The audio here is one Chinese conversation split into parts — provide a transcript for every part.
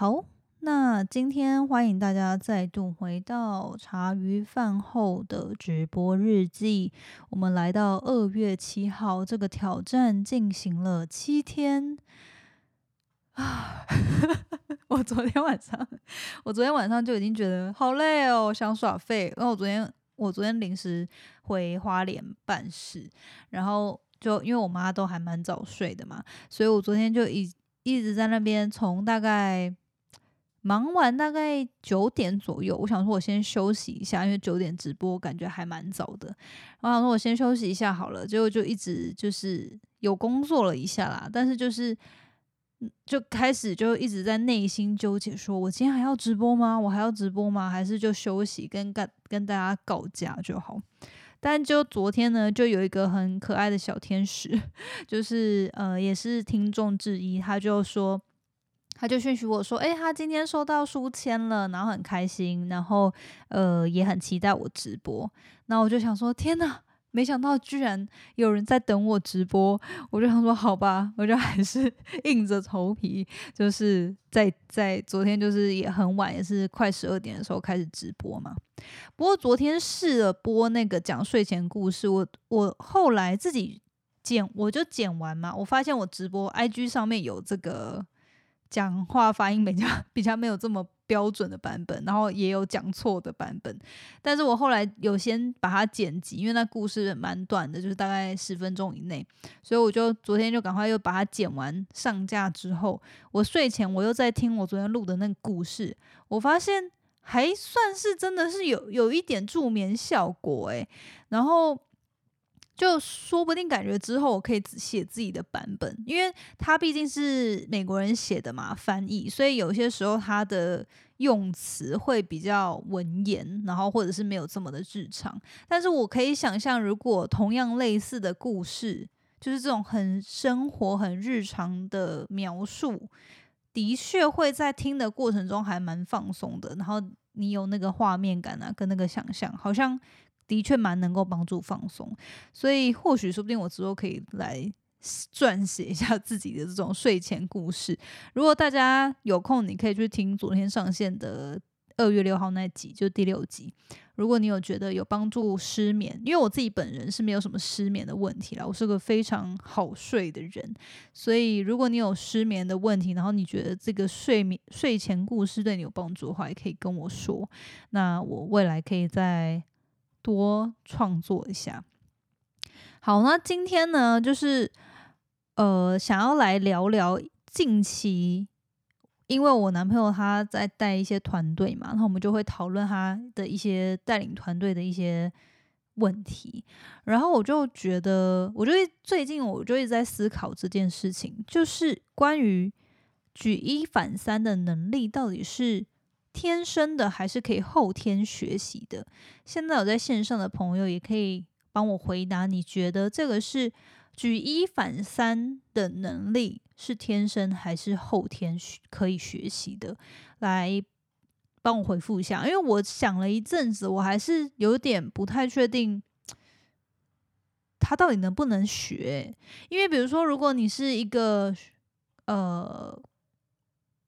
好，那今天欢迎大家再度回到茶余饭后的直播日记。我们来到二月七号，这个挑战进行了七天啊！我昨天晚上，我昨天晚上就已经觉得好累哦，想耍废。然后我昨天，我昨天临时回花莲办事，然后就因为我妈都还蛮早睡的嘛，所以我昨天就一一直在那边，从大概。忙完大概九点左右，我想说我先休息一下，因为九点直播感觉还蛮早的。我想说我先休息一下好了，结果就一直就是有工作了一下啦，但是就是就开始就一直在内心纠结，说我今天还要直播吗？我还要直播吗？还是就休息跟跟跟大家告假就好？但就昨天呢，就有一个很可爱的小天使，就是呃也是听众之一，他就说。他就讯息我说：“哎，他今天收到书签了，然后很开心，然后呃也很期待我直播。那我就想说，天哪，没想到居然有人在等我直播。我就想说，好吧，我就还是 硬着头皮，就是在在昨天就是也很晚，也是快十二点的时候开始直播嘛。不过昨天试了播那个讲睡前故事，我我后来自己剪，我就剪完嘛，我发现我直播 IG 上面有这个。”讲话发音比较 比较没有这么标准的版本，然后也有讲错的版本，但是我后来有先把它剪辑，因为那故事蛮短的，就是大概十分钟以内，所以我就昨天就赶快又把它剪完上架之后，我睡前我又在听我昨天录的那个故事，我发现还算是真的是有有一点助眠效果诶，然后。就说不定感觉之后我可以只写自己的版本，因为他毕竟是美国人写的嘛，翻译，所以有些时候他的用词会比较文言，然后或者是没有这么的日常。但是我可以想象，如果同样类似的故事，就是这种很生活、很日常的描述，的确会在听的过程中还蛮放松的。然后你有那个画面感啊，跟那个想象，好像。的确蛮能够帮助放松，所以或许说不定我之后可以来撰写一下自己的这种睡前故事。如果大家有空，你可以去听昨天上线的二月六号那集，就第六集。如果你有觉得有帮助失眠，因为我自己本人是没有什么失眠的问题啦，我是个非常好睡的人。所以如果你有失眠的问题，然后你觉得这个睡眠睡前故事对你有帮助的话，也可以跟我说。那我未来可以在。多创作一下。好，那今天呢，就是呃，想要来聊聊近期，因为我男朋友他在带一些团队嘛，那我们就会讨论他的一些带领团队的一些问题。然后我就觉得，我就最近我就一直在思考这件事情，就是关于举一反三的能力到底是。天生的还是可以后天学习的。现在有在线上的朋友也可以帮我回答，你觉得这个是举一反三的能力是天生还是后天可以学习的？来帮我回复一下，因为我想了一阵子，我还是有点不太确定他到底能不能学。因为比如说，如果你是一个呃。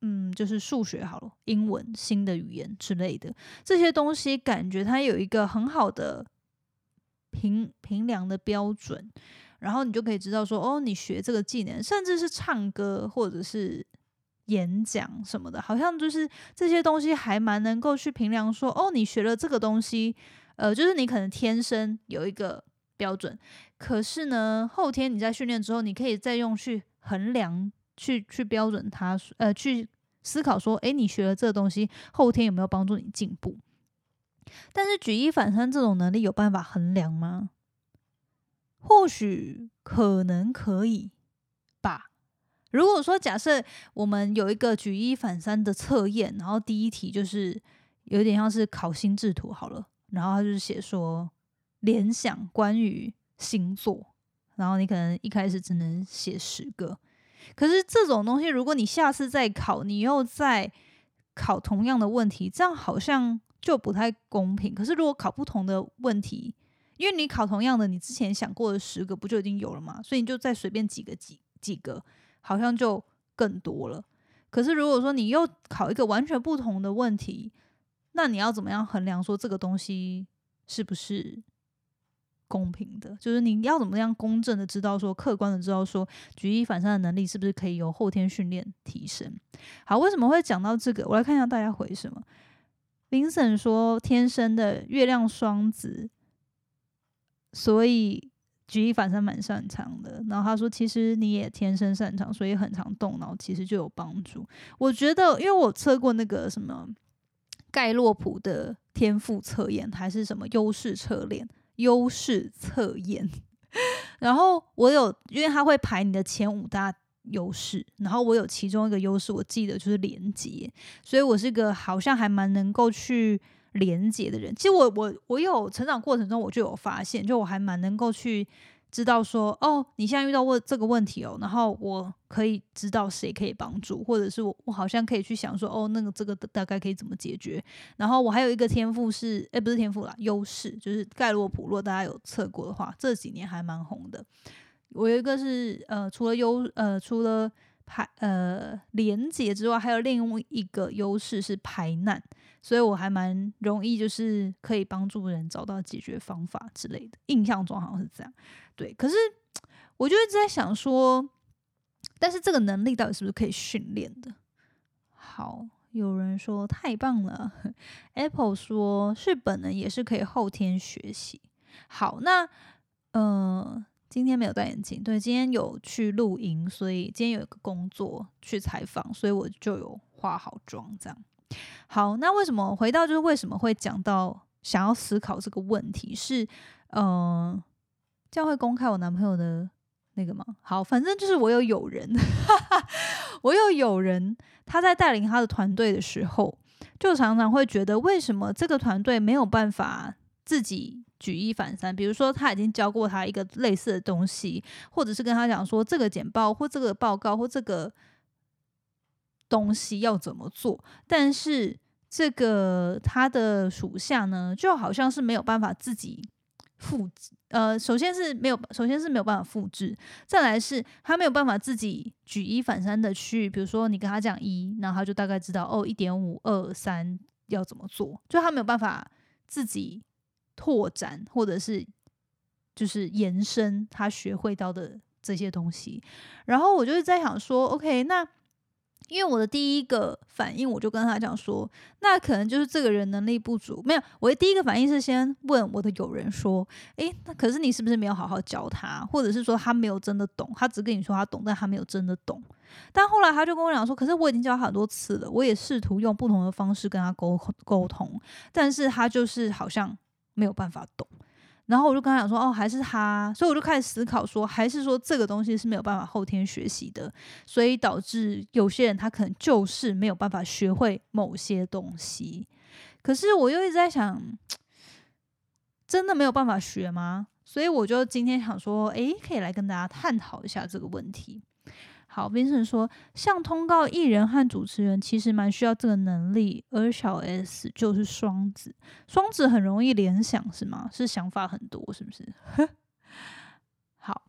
嗯，就是数学好了，英文、新的语言之类的这些东西，感觉它有一个很好的评评量的标准，然后你就可以知道说，哦，你学这个技能，甚至是唱歌或者是演讲什么的，好像就是这些东西还蛮能够去评量说，哦，你学了这个东西，呃，就是你可能天生有一个标准，可是呢，后天你在训练之后，你可以再用去衡量。去去标准它，呃，去思考说，诶，你学了这个东西，后天有没有帮助你进步？但是举一反三这种能力有办法衡量吗？或许可能可以吧。如果说假设我们有一个举一反三的测验，然后第一题就是有点像是考心智图好了，然后他就是写说联想关于星座，然后你可能一开始只能写十个。可是这种东西，如果你下次再考，你又再考同样的问题，这样好像就不太公平。可是如果考不同的问题，因为你考同样的，你之前想过的十个不就已经有了吗？所以你就再随便几个几几个，好像就更多了。可是如果说你又考一个完全不同的问题，那你要怎么样衡量说这个东西是不是公平的？就是你要怎么样公正的知道说，客观的知道说，举一反三的能力是不是可以由后天训练提升？好，为什么会讲到这个？我来看一下大家回什么。Vincent 说天生的月亮双子，所以举一反三蛮擅长的。然后他说，其实你也天生擅长，所以很常动脑，其实就有帮助。我觉得，因为我测过那个什么盖洛普的天赋测验，还是什么优势测验，优势测验。然后我有，因为他会排你的前五大。优势，然后我有其中一个优势，我记得就是连接，所以我是个好像还蛮能够去连接的人。其实我我我有成长过程中，我就有发现，就我还蛮能够去知道说，哦，你现在遇到问这个问题哦，然后我可以知道谁可以帮助，或者是我我好像可以去想说，哦，那个这个大概可以怎么解决。然后我还有一个天赋是，哎，不是天赋啦，优势就是盖洛普，如果大家有测过的话，这几年还蛮红的。我有一个是呃，除了优呃，除了排呃连接之外，还有另外一个优势是排难，所以我还蛮容易，就是可以帮助人找到解决方法之类的。印象中好像是这样，对。可是我就一直在想说，但是这个能力到底是不是可以训练的？好，有人说太棒了，Apple 说是本能，也是可以后天学习。好，那嗯。今天没有戴眼镜，对，今天有去露营，所以今天有一个工作去采访，所以我就有化好妆这样。好，那为什么回到就是为什么会讲到想要思考这个问题？是，嗯，这样会公开我男朋友的那个吗？好，反正就是我有友人，我有友人，他在带领他的团队的时候，就常常会觉得为什么这个团队没有办法自己。举一反三，比如说他已经教过他一个类似的东西，或者是跟他讲说这个简报或这个报告或这个东西要怎么做，但是这个他的属下呢，就好像是没有办法自己复制。呃，首先是没有，首先是没有办法复制，再来是他没有办法自己举一反三的去，比如说你跟他讲一，然后他就大概知道哦，一点五二三要怎么做，就他没有办法自己。拓展或者是就是延伸他学会到的这些东西，然后我就是在想说，OK，那因为我的第一个反应，我就跟他讲说，那可能就是这个人能力不足。没有，我的第一个反应是先问我的友人说，诶，那可是你是不是没有好好教他，或者是说他没有真的懂，他只跟你说他懂，但他没有真的懂。但后来他就跟我讲说，可是我已经教他很多次了，我也试图用不同的方式跟他沟沟通，但是他就是好像。没有办法懂，然后我就跟他讲说，哦，还是他，所以我就开始思考说，还是说这个东西是没有办法后天学习的，所以导致有些人他可能就是没有办法学会某些东西。可是我又一直在想，真的没有办法学吗？所以我就今天想说，诶，可以来跟大家探讨一下这个问题。好，Vincent 说，像通告艺人和主持人其实蛮需要这个能力，而小 S 就是双子，双子很容易联想是吗？是想法很多是不是？好，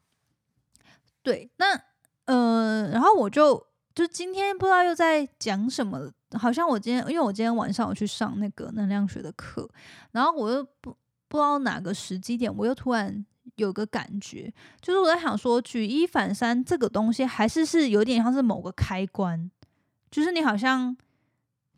对，那呃，然后我就就今天不知道又在讲什么，好像我今天因为我今天晚上我去上那个能量学的课，然后我又不不知道哪个时机点，我又突然。有个感觉，就是我在想说，举一反三这个东西，还是是有点像是某个开关，就是你好像，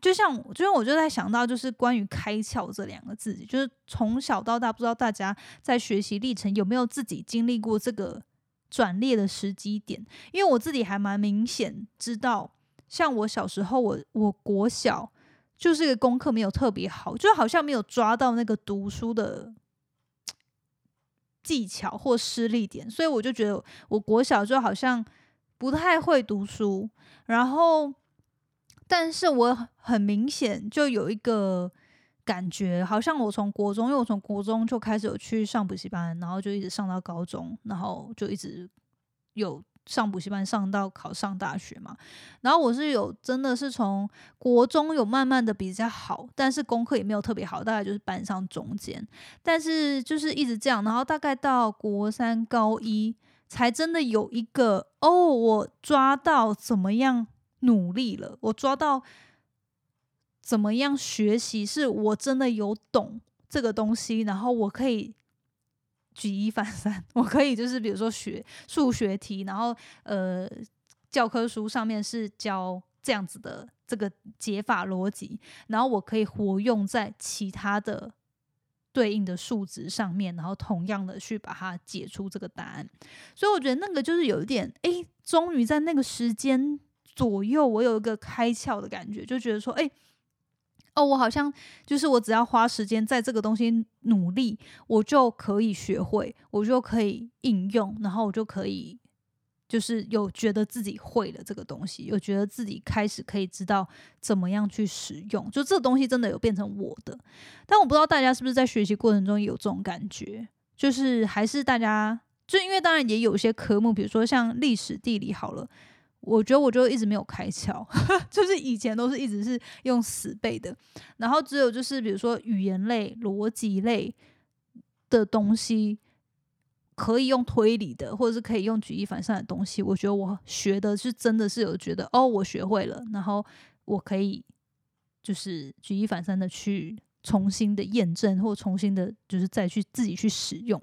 就像，就是我就在想到，就是关于开窍这两个字，就是从小到大，不知道大家在学习历程有没有自己经历过这个转捩的时机点？因为我自己还蛮明显知道，像我小时候，我我国小就是个功课没有特别好，就好像没有抓到那个读书的。技巧或失利点，所以我就觉得我国小就好像不太会读书，然后，但是我很明显就有一个感觉，好像我从国中，因为我从国中就开始有去上补习班，然后就一直上到高中，然后就一直有。上补习班上到考上大学嘛，然后我是有真的是从国中有慢慢的比较好，但是功课也没有特别好，大概就是班上中间，但是就是一直这样，然后大概到国三高一才真的有一个哦，我抓到怎么样努力了，我抓到怎么样学习，是我真的有懂这个东西，然后我可以举一反三，我可以就是比如说学数学题，然后呃教科书上面是教这样子的这个解法逻辑，然后我可以活用在其他的对应的数值上面，然后同样的去把它解出这个答案。所以我觉得那个就是有一点，诶，终于在那个时间。左右，我有一个开窍的感觉，就觉得说，哎，哦，我好像就是我只要花时间在这个东西努力，我就可以学会，我就可以应用，然后我就可以就是有觉得自己会了这个东西，有觉得自己开始可以知道怎么样去使用，就这个东西真的有变成我的。但我不知道大家是不是在学习过程中有这种感觉，就是还是大家就因为当然也有些科目，比如说像历史、地理，好了。我觉得我就一直没有开窍，就是以前都是一直是用死背的，然后只有就是比如说语言类、逻辑类的东西，可以用推理的，或者是可以用举一反三的东西，我觉得我学的是真的是有觉得哦，我学会了，然后我可以就是举一反三的去重新的验证，或重新的就是再去自己去使用。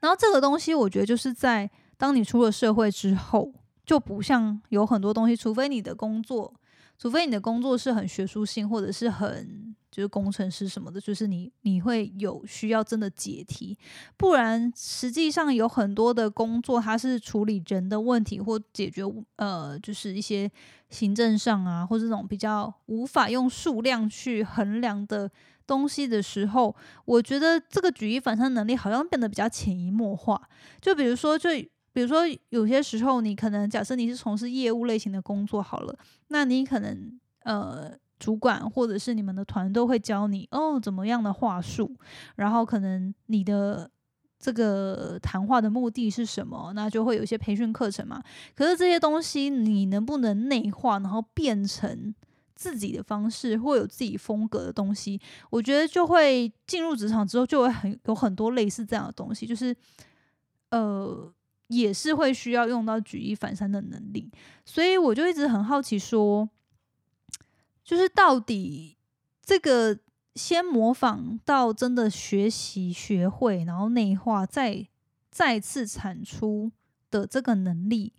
然后这个东西，我觉得就是在当你出了社会之后。就不像有很多东西，除非你的工作，除非你的工作是很学术性，或者是很就是工程师什么的，就是你你会有需要真的解题，不然实际上有很多的工作，它是处理人的问题或解决呃，就是一些行政上啊，或这种比较无法用数量去衡量的东西的时候，我觉得这个举一反三能力好像变得比较潜移默化。就比如说，就比如说，有些时候你可能假设你是从事业务类型的工作好了，那你可能呃主管或者是你们的团队会教你哦怎么样的话术，然后可能你的这个谈话的目的是什么，那就会有一些培训课程嘛。可是这些东西你能不能内化，然后变成自己的方式或有自己风格的东西，我觉得就会进入职场之后就会很有很多类似这样的东西，就是呃。也是会需要用到举一反三的能力，所以我就一直很好奇，说就是到底这个先模仿到真的学习学会，然后内化，再再次产出的这个能力，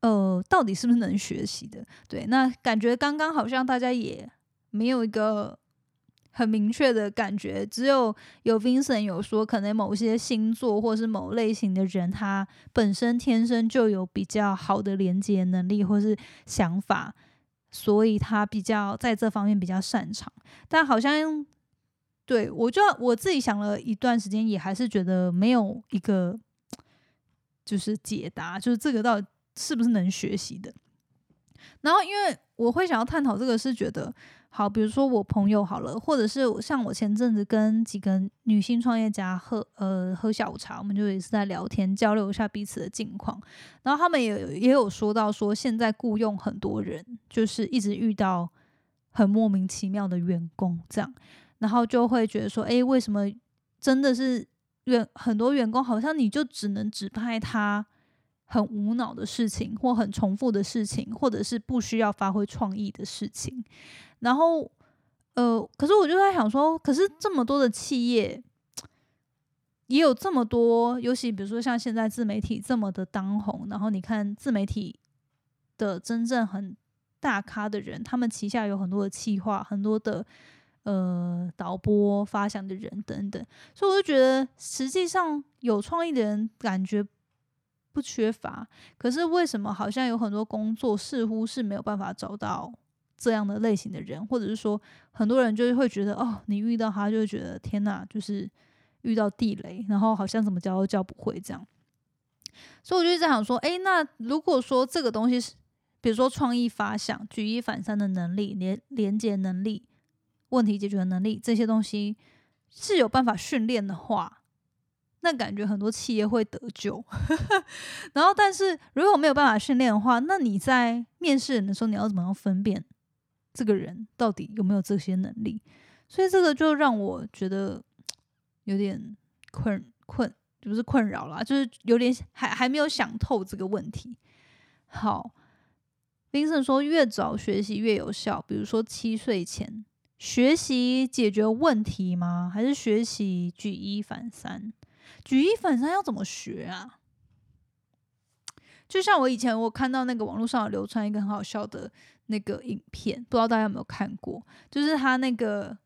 呃，到底是不是能学习的？对，那感觉刚刚好像大家也没有一个。很明确的感觉，只有有 Vincent 有说，可能某些星座或是某类型的人，他本身天生就有比较好的连接能力或是想法，所以他比较在这方面比较擅长。但好像对我就我自己想了一段时间，也还是觉得没有一个就是解答，就是这个到底是不是能学习的。然后因为我会想要探讨这个，是觉得。好，比如说我朋友好了，或者是像我前阵子跟几个女性创业家喝呃喝下午茶，我们就也是在聊天交流一下彼此的近况，然后他们也也有说到说现在雇佣很多人，就是一直遇到很莫名其妙的员工这样，然后就会觉得说，诶，为什么真的是员很多员工好像你就只能指派他很无脑的事情，或很重复的事情，或者是不需要发挥创意的事情。然后，呃，可是我就在想说，可是这么多的企业，也有这么多，尤其比如说像现在自媒体这么的当红，然后你看自媒体的真正很大咖的人，他们旗下有很多的企划，很多的呃导播、发想的人等等，所以我就觉得，实际上有创意的人感觉不缺乏，可是为什么好像有很多工作似乎是没有办法找到？这样的类型的人，或者是说，很多人就是会觉得，哦，你遇到他就会觉得，天哪，就是遇到地雷，然后好像怎么教都教不会这样。所以我就在想说，诶，那如果说这个东西是，比如说创意发想、举一反三的能力、连连接能力、问题解决的能力这些东西是有办法训练的话，那感觉很多企业会得救。然后，但是如果没有办法训练的话，那你在面试人的时候，你要怎么样分辨？这个人到底有没有这些能力？所以这个就让我觉得有点困困，不是困扰啦，就是有点还还没有想透这个问题。好，Vincent 说，越早学习越有效。比如说七岁前学习解决问题吗？还是学习举一反三？举一反三要怎么学啊？就像我以前我看到那个网络上有流传一个很好笑的那个影片，不知道大家有没有看过？就是他那个，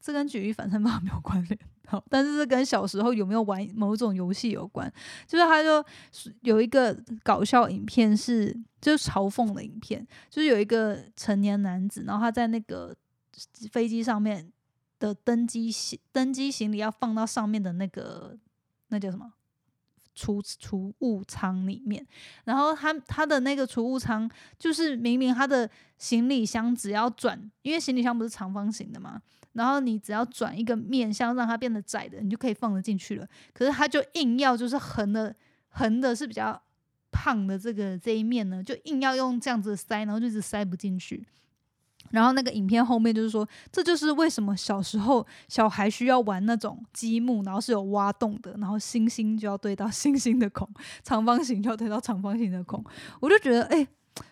这跟举一反三 没有关联，好，但是这跟小时候有没有玩某种游戏有关。就是他就有一个搞笑影片，是就是嘲讽的影片，就是有一个成年男子，然后他在那个飞机上面的登机行登机行李要放到上面的那个那叫什么？储储物仓里面，然后他他的那个储物仓就是明明他的行李箱只要转，因为行李箱不是长方形的嘛，然后你只要转一个面向让它变得窄的，你就可以放得进去了。可是他就硬要就是横的横的是比较胖的这个这一面呢，就硬要用这样子塞，然后就一直塞不进去。然后那个影片后面就是说，这就是为什么小时候小孩需要玩那种积木，然后是有挖洞的，然后星星就要堆到 星星的孔，长方形就要堆到长方形的孔。我就觉得，哎，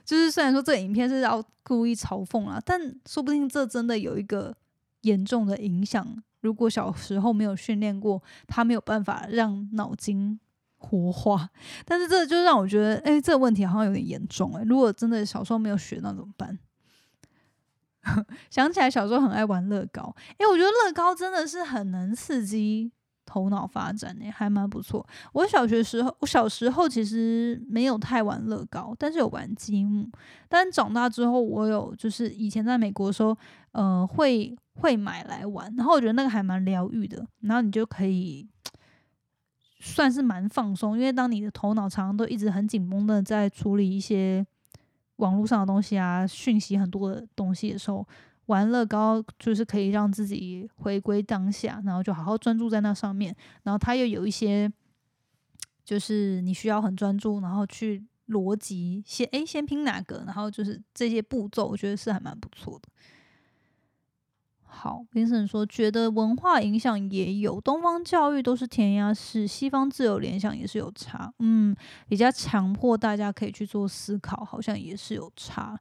就是虽然说这影片是要故意嘲讽啊，但说不定这真的有一个严重的影响。如果小时候没有训练过，他没有办法让脑筋活化。但是这就让我觉得，哎，这个问题好像有点严重。哎，如果真的小时候没有学，那怎么办？想起来小时候很爱玩乐高，哎，我觉得乐高真的是很能刺激头脑发展诶，还蛮不错。我小学时候，我小时候其实没有太玩乐高，但是有玩积木。但长大之后，我有就是以前在美国的时候，呃，会会买来玩，然后我觉得那个还蛮疗愈的。然后你就可以算是蛮放松，因为当你的头脑常常都一直很紧绷的在处理一些。网络上的东西啊，讯息很多的东西的时候，玩乐高就是可以让自己回归当下，然后就好好专注在那上面。然后它又有一些，就是你需要很专注，然后去逻辑先诶，先拼哪个，然后就是这些步骤，我觉得是还蛮不错的。好林森说，觉得文化影响也有，东方教育都是填鸭式，西方自由联想也是有差，嗯，比较强迫大家可以去做思考，好像也是有差，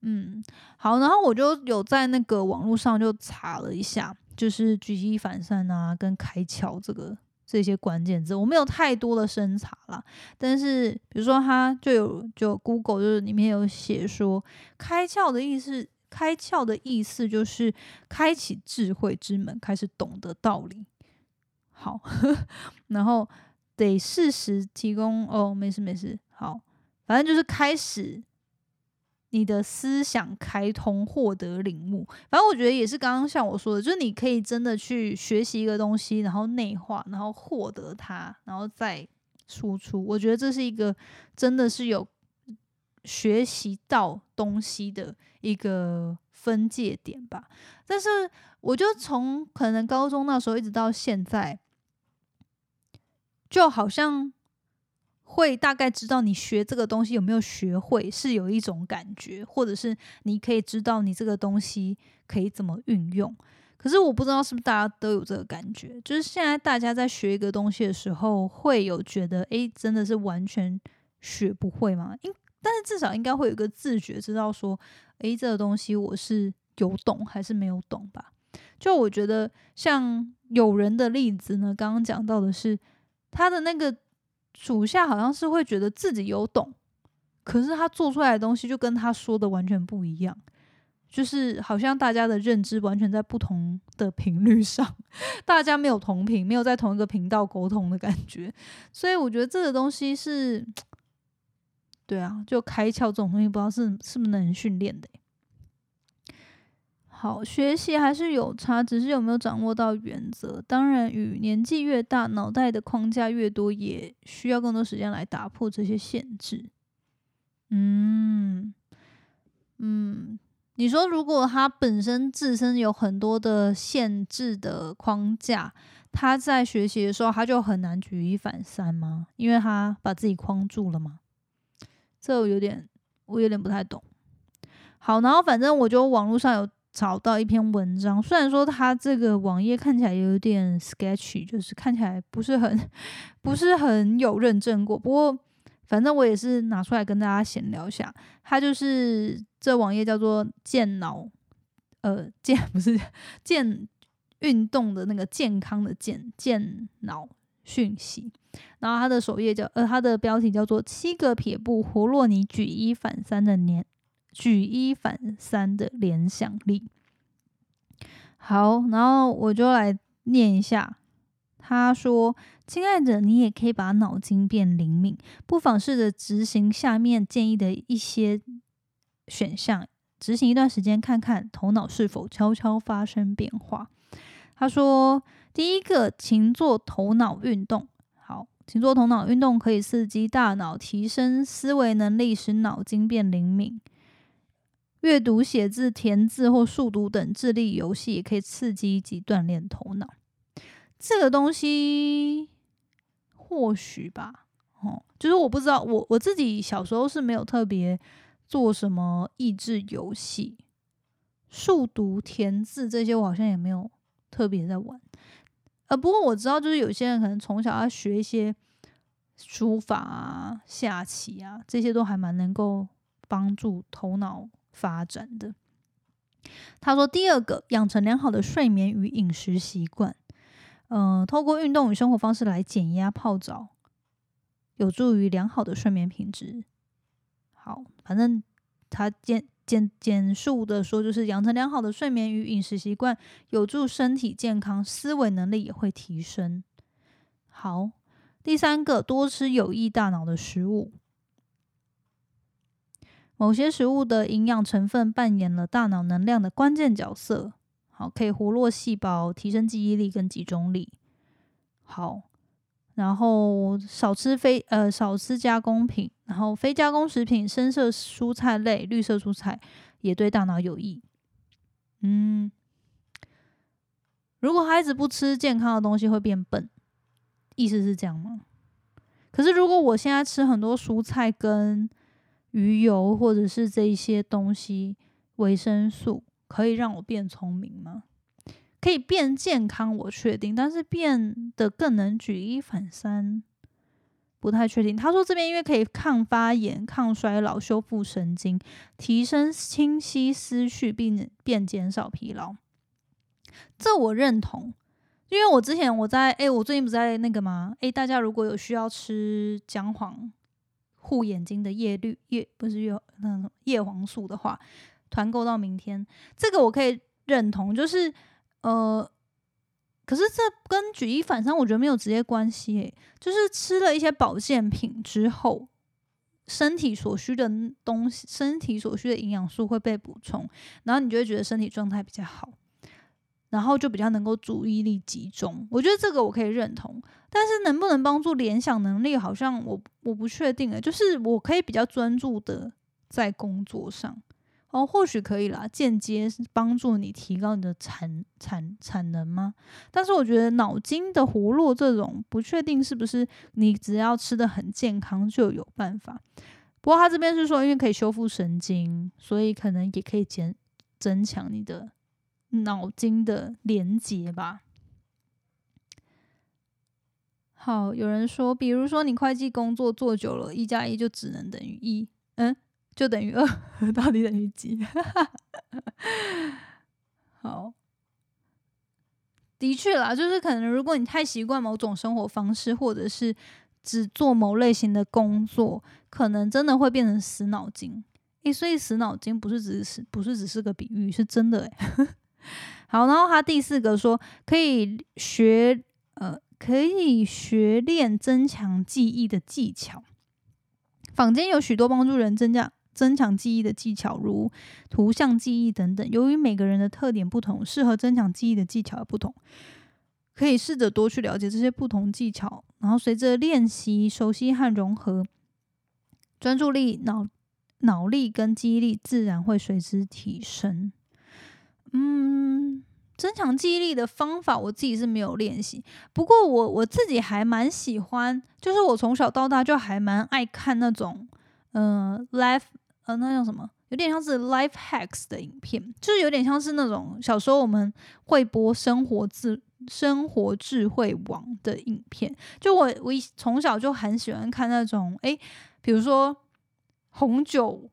嗯，好，然后我就有在那个网络上就查了一下，就是举一反三啊，跟开窍这个这些关键字，我没有太多的深查啦，但是比如说它就有就 Google 就是里面有写说开窍的意思。开窍的意思就是开启智慧之门，开始懂得道理。好，然后得适时提供哦，没事没事。好，反正就是开始你的思想开通，获得领悟。反正我觉得也是刚刚像我说的，就是你可以真的去学习一个东西，然后内化，然后获得它，然后再输出。我觉得这是一个真的是有。学习到东西的一个分界点吧，但是我就从可能高中那时候一直到现在，就好像会大概知道你学这个东西有没有学会，是有一种感觉，或者是你可以知道你这个东西可以怎么运用。可是我不知道是不是大家都有这个感觉，就是现在大家在学一个东西的时候，会有觉得诶，真的是完全学不会吗？应但是至少应该会有一个自觉，知道说，诶，这个东西我是有懂还是没有懂吧？就我觉得，像有人的例子呢，刚刚讲到的是他的那个属下好像是会觉得自己有懂，可是他做出来的东西就跟他说的完全不一样，就是好像大家的认知完全在不同的频率上，大家没有同频，没有在同一个频道沟通的感觉，所以我觉得这个东西是。对啊，就开窍这种东西，不知道是是不是能训练的。好，学习还是有差，只是有没有掌握到原则。当然，与年纪越大，脑袋的框架越多，也需要更多时间来打破这些限制。嗯嗯，你说如果他本身自身有很多的限制的框架，他在学习的时候他就很难举一反三吗？因为他把自己框住了吗？这我有点，我有点不太懂。好，然后反正我就网络上有找到一篇文章，虽然说它这个网页看起来有点 sketchy，就是看起来不是很不是很有认证过，不过反正我也是拿出来跟大家闲聊一下。它就是这网页叫做健脑，呃，健不是健运动的那个健康的健健脑讯息。然后它的首页叫呃，它的标题叫做七个撇步活络你举一反三的年举一反三的联想力。好，然后我就来念一下。他说：“亲爱的，你也可以把脑筋变灵敏，不妨试着执行下面建议的一些选项，执行一段时间，看看头脑是否悄悄发生变化。”他说：“第一个，勤做头脑运动。好，勤做头脑运动，可以刺激大脑，提升思维能力，使脑筋变灵敏。阅读、写字、填字或速读等智力游戏，也可以刺激及锻炼头脑。”这个东西或许吧，哦，就是我不知道，我我自己小时候是没有特别做什么益智游戏、速读、填字这些，我好像也没有特别在玩。呃，不过我知道，就是有些人可能从小要学一些书法啊、下棋啊，这些都还蛮能够帮助头脑发展的。他说，第二个，养成良好的睡眠与饮食习惯。嗯，透过运动与生活方式来减压泡澡，有助于良好的睡眠品质。好，反正他简简简述的说，就是养成良好的睡眠与饮食习惯，有助身体健康，思维能力也会提升。好，第三个，多吃有益大脑的食物。某些食物的营养成分扮演了大脑能量的关键角色。好，可以活络细胞，提升记忆力跟集中力。好，然后少吃非呃少吃加工品，然后非加工食品、深色蔬菜类、绿色蔬菜也对大脑有益。嗯，如果孩子不吃健康的东西会变笨，意思是这样吗？可是如果我现在吃很多蔬菜跟鱼油或者是这一些东西，维生素。可以让我变聪明吗？可以变健康，我确定，但是变得更能举一反三，不太确定。他说这边因为可以抗发炎、抗衰老、修复神经、提升清晰思绪，并变减少疲劳，这我认同。因为我之前我在哎，我最近不在那个吗？哎，大家如果有需要吃姜黄护眼睛的叶绿叶，不是叶那种叶黄素的话。团购到明天，这个我可以认同，就是呃，可是这跟举一反三，我觉得没有直接关系。诶，就是吃了一些保健品之后，身体所需的东西，身体所需的营养素会被补充，然后你就会觉得身体状态比较好，然后就比较能够注意力集中。我觉得这个我可以认同，但是能不能帮助联想能力，好像我我不确定诶，就是我可以比较专注的在工作上。哦，或许可以啦，间接帮助你提高你的产产产能吗？但是我觉得脑筋的活络这种不确定是不是你只要吃的很健康就有办法。不过他这边是说，因为可以修复神经，所以可能也可以减增强你的脑筋的连接吧。好，有人说，比如说你会计工作做久了，一加一就只能等于一，嗯。就等于二，到底等于几？好，的确啦，就是可能如果你太习惯某种生活方式，或者是只做某类型的工作，可能真的会变成死脑筋。诶，所以死脑筋不是只是不是只是个比喻，是真的诶。好，然后他第四个说可以学呃可以学练增强记忆的技巧，坊间有许多帮助人增加。增强记忆的技巧，如图像记忆等等。由于每个人的特点不同，适合增强记忆的技巧也不同，可以试着多去了解这些不同技巧，然后随着练习、熟悉和融合，专注力、脑脑力跟记忆力自然会随之提升。嗯，增强记忆力的方法，我自己是没有练习，不过我我自己还蛮喜欢，就是我从小到大就还蛮爱看那种，嗯，life。呃，那叫什么？有点像是 life hacks 的影片，就是有点像是那种小时候我们会播生活智生活智慧网的影片。就我我从小就很喜欢看那种，诶，比如说红酒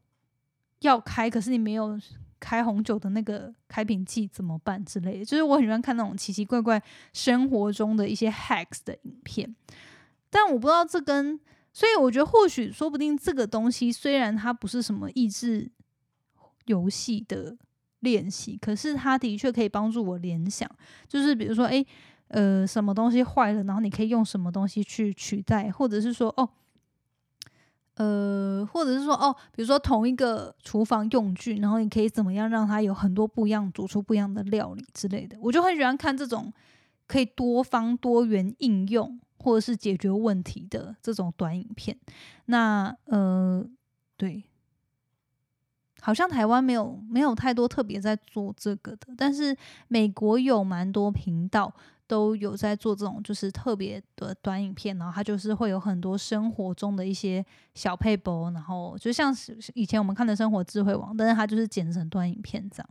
要开，可是你没有开红酒的那个开瓶器怎么办之类的。就是我很喜欢看那种奇奇怪怪生活中的一些 hacks 的影片，但我不知道这跟，所以我觉得或许说不定这个东西虽然它不是什么益智游戏的练习，可是它的确可以帮助我联想，就是比如说，诶，呃，什么东西坏了，然后你可以用什么东西去取代，或者是说，哦。呃，或者是说，哦，比如说同一个厨房用具，然后你可以怎么样让它有很多不一样，煮出不一样的料理之类的。我就很喜欢看这种可以多方多元应用或者是解决问题的这种短影片。那呃，对，好像台湾没有没有太多特别在做这个的，但是美国有蛮多频道。都有在做这种就是特别的短影片，然后它就是会有很多生活中的一些小配播，然后就像是以前我们看的生活智慧网，但是它就是剪成短影片这样。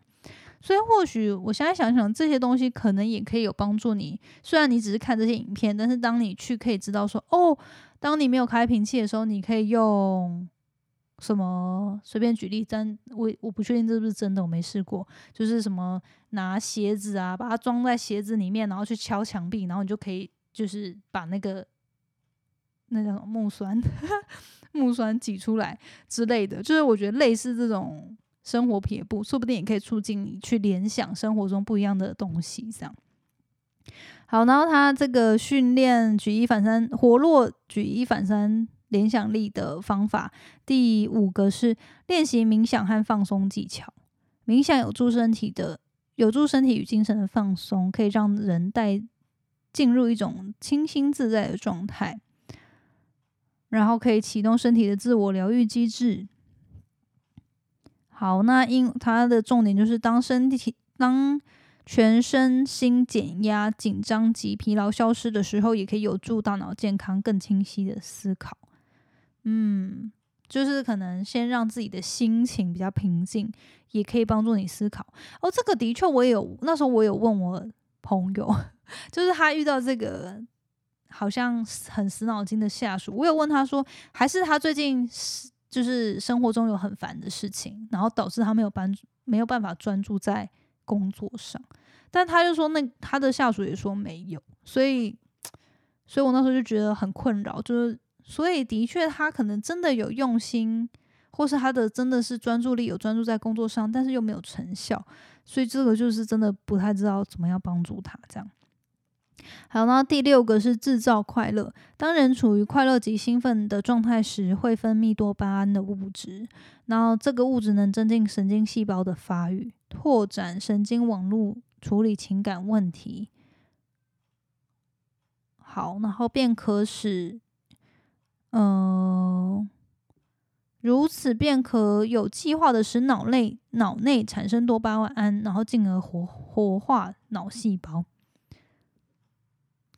所以或许我现在想想，这些东西可能也可以有帮助你。虽然你只是看这些影片，但是当你去可以知道说，哦，当你没有开瓶器的时候，你可以用。什么？随便举例，但我我不确定这是不是真的，我没试过。就是什么拿鞋子啊，把它装在鞋子里面，然后去敲墙壁，然后你就可以就是把那个那叫什么木栓 木栓挤出来之类的。就是我觉得类似这种生活撇步，说不定也可以促进你去联想生活中不一样的东西。这样好，然后他这个训练举一反三，活络举一反三。联想力的方法，第五个是练习冥想和放松技巧。冥想有助身体的，有助身体与精神的放松，可以让人带进入一种清新自在的状态，然后可以启动身体的自我疗愈机制。好，那因它的重点就是当身体当全身心减压、紧张及疲劳消失的时候，也可以有助大脑健康、更清晰的思考。嗯，就是可能先让自己的心情比较平静，也可以帮助你思考。哦，这个的确我有，那时候我有问我朋友，就是他遇到这个好像很死脑筋的下属，我有问他说，还是他最近是就是生活中有很烦的事情，然后导致他没有帮没有办法专注在工作上。但他就说，那他的下属也说没有，所以，所以我那时候就觉得很困扰，就是。所以，的确，他可能真的有用心，或是他的真的是专注力有专注在工作上，但是又没有成效，所以这个就是真的不太知道怎么样帮助他这样。好，那第六个是制造快乐。当人处于快乐及兴奋的状态时，会分泌多巴胺的物质，然后这个物质能增进神经细胞的发育，拓展神经网络，处理情感问题。好，然后便可使。嗯，如此便可有计划的使脑内脑内产生多巴胺，然后进而活活化脑细胞。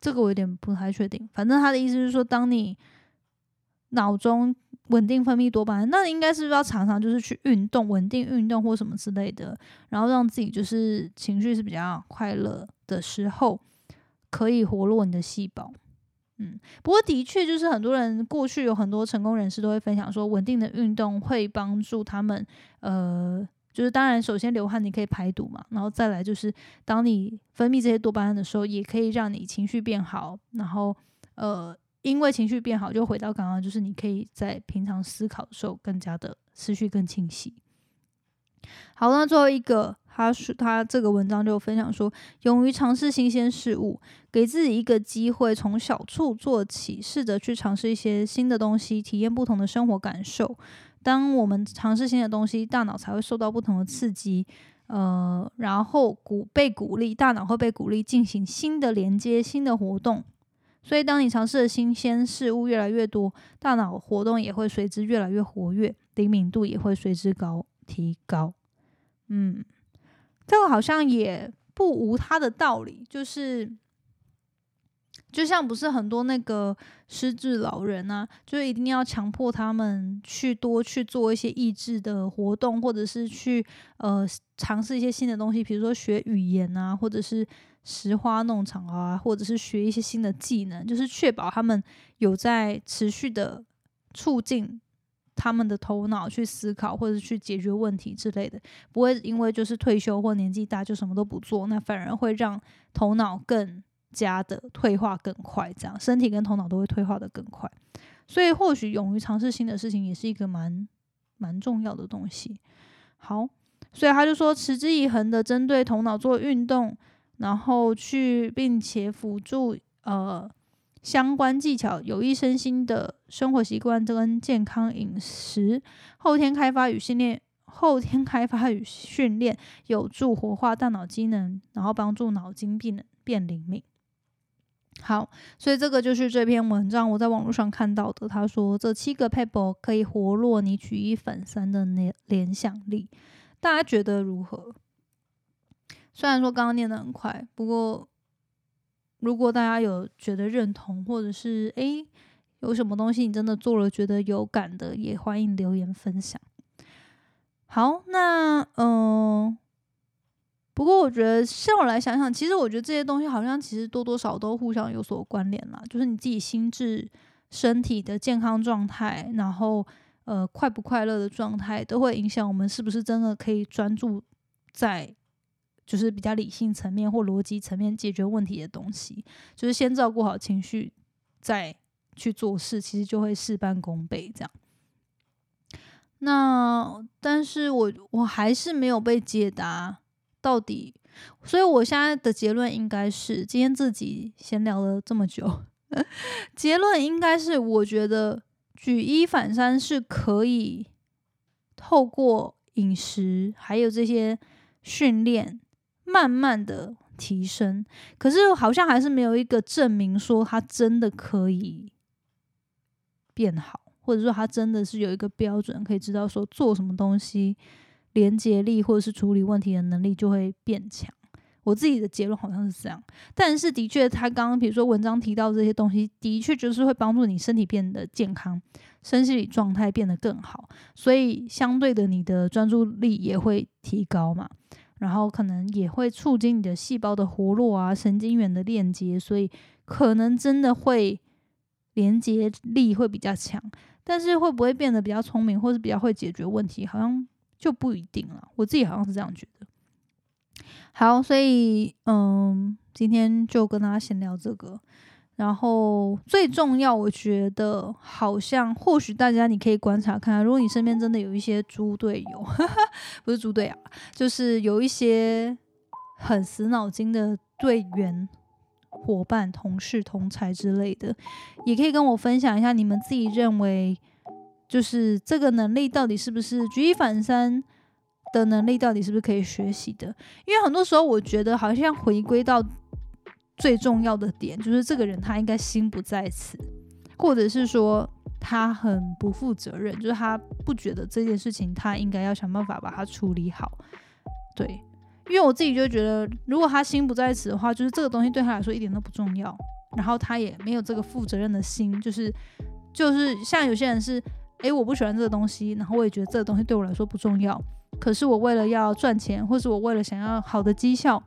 这个我有点不太确定，反正他的意思是说，当你脑中稳定分泌多巴胺，那应该是不是要常常就是去运动，稳定运动或什么之类的，然后让自己就是情绪是比较快乐的时候，可以活络你的细胞。嗯，不过的确就是很多人过去有很多成功人士都会分享说，稳定的运动会帮助他们，呃，就是当然首先流汗你可以排毒嘛，然后再来就是当你分泌这些多巴胺的时候，也可以让你情绪变好，然后呃，因为情绪变好，就回到刚刚就是你可以在平常思考的时候更加的思绪更清晰。好，那最后一个。他是他这个文章就分享说，勇于尝试新鲜事物，给自己一个机会，从小处做起，试着去尝试一些新的东西，体验不同的生活感受。当我们尝试新的东西，大脑才会受到不同的刺激，呃，然后鼓被鼓励，大脑会被鼓励进行新的连接、新的活动。所以，当你尝试的新鲜事物越来越多，大脑活动也会随之越来越活跃，灵敏度也会随之高提高。嗯。这个好像也不无它的道理，就是就像不是很多那个失智老人啊，就是一定要强迫他们去多去做一些益智的活动，或者是去呃尝试一些新的东西，比如说学语言啊，或者是拾花弄草啊，或者是学一些新的技能，就是确保他们有在持续的促进他们的头脑去思考或者去解决问题之类的，不会因为就是退休或年纪大就什么都不做，那反而会让头脑更加的退化更快，这样身体跟头脑都会退化的更快。所以或许勇于尝试新的事情也是一个蛮蛮重要的东西。好，所以他就说持之以恒的针对头脑做运动，然后去并且辅助呃。相关技巧、有益身心的生活习惯这跟健康饮食，后天开发与训练，后天开发与训练有助活化大脑机能，然后帮助脑筋变变灵敏。好，所以这个就是这篇文章我在网络上看到的。他说这七个 paper 可以活络你举一反三的联联想力，大家觉得如何？虽然说刚刚念的很快，不过。如果大家有觉得认同，或者是诶有什么东西你真的做了觉得有感的，也欢迎留言分享。好，那嗯，不过我觉得，像我来想想，其实我觉得这些东西好像其实多多少都互相有所关联啦。就是你自己心智、身体的健康状态，然后呃快不快乐的状态，都会影响我们是不是真的可以专注在。就是比较理性层面或逻辑层面解决问题的东西，就是先照顾好情绪，再去做事，其实就会事半功倍。这样。那但是我我还是没有被解答到底，所以我现在的结论应该是，今天自己闲聊了这么久，结论应该是，我觉得举一反三是可以透过饮食还有这些训练。慢慢的提升，可是好像还是没有一个证明说他真的可以变好，或者说他真的是有一个标准可以知道说做什么东西，连接力或者是处理问题的能力就会变强。我自己的结论好像是这样，但是的确他刚刚比如说文章提到这些东西，的确就是会帮助你身体变得健康，身心理状态变得更好，所以相对的你的专注力也会提高嘛。然后可能也会促进你的细胞的活络啊，神经元的链接，所以可能真的会连接力会比较强。但是会不会变得比较聪明，或是比较会解决问题，好像就不一定了。我自己好像是这样觉得。好，所以嗯，今天就跟大家闲聊这个。然后最重要，我觉得好像或许大家你可以观察看，如果你身边真的有一些猪队友，不是猪队友，就是有一些很死脑筋的队员、伙伴、同事、同才之类的，也可以跟我分享一下，你们自己认为就是这个能力到底是不是举一反三的能力，到底是不是可以学习的？因为很多时候我觉得好像回归到。最重要的点就是这个人他应该心不在此，或者是说他很不负责任，就是他不觉得这件事情他应该要想办法把它处理好。对，因为我自己就觉得，如果他心不在此的话，就是这个东西对他来说一点都不重要，然后他也没有这个负责任的心，就是就是像有些人是，诶，我不喜欢这个东西，然后我也觉得这个东西对我来说不重要，可是我为了要赚钱，或是我为了想要好的绩效。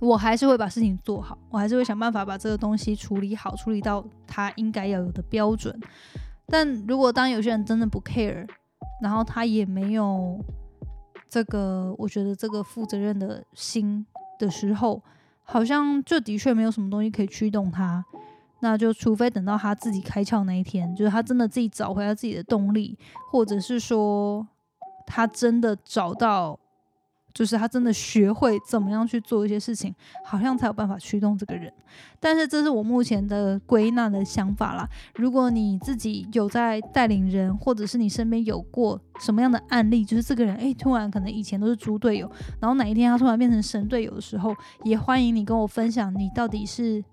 我还是会把事情做好，我还是会想办法把这个东西处理好，处理到他应该要有的标准。但如果当有些人真的不 care，然后他也没有这个，我觉得这个负责任的心的时候，好像就的确没有什么东西可以驱动他。那就除非等到他自己开窍那一天，就是他真的自己找回他自己的动力，或者是说他真的找到。就是他真的学会怎么样去做一些事情，好像才有办法驱动这个人。但是这是我目前的归纳的想法啦。如果你自己有在带领人，或者是你身边有过什么样的案例，就是这个人诶突然可能以前都是猪队友，然后哪一天他突然变成神队友的时候，也欢迎你跟我分享，你到底是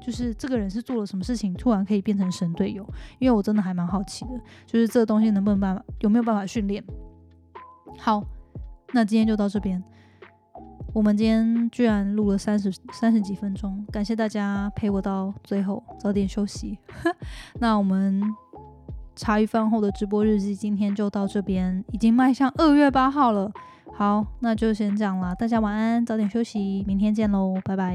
就是这个人是做了什么事情，突然可以变成神队友？因为我真的还蛮好奇的，就是这个东西能不能办法，有没有办法训练？好。那今天就到这边。我们今天居然录了三十三十几分钟，感谢大家陪我到最后，早点休息。那我们茶余饭后的直播日记今天就到这边，已经迈向二月八号了。好，那就先这样啦，大家晚安，早点休息，明天见喽，拜拜，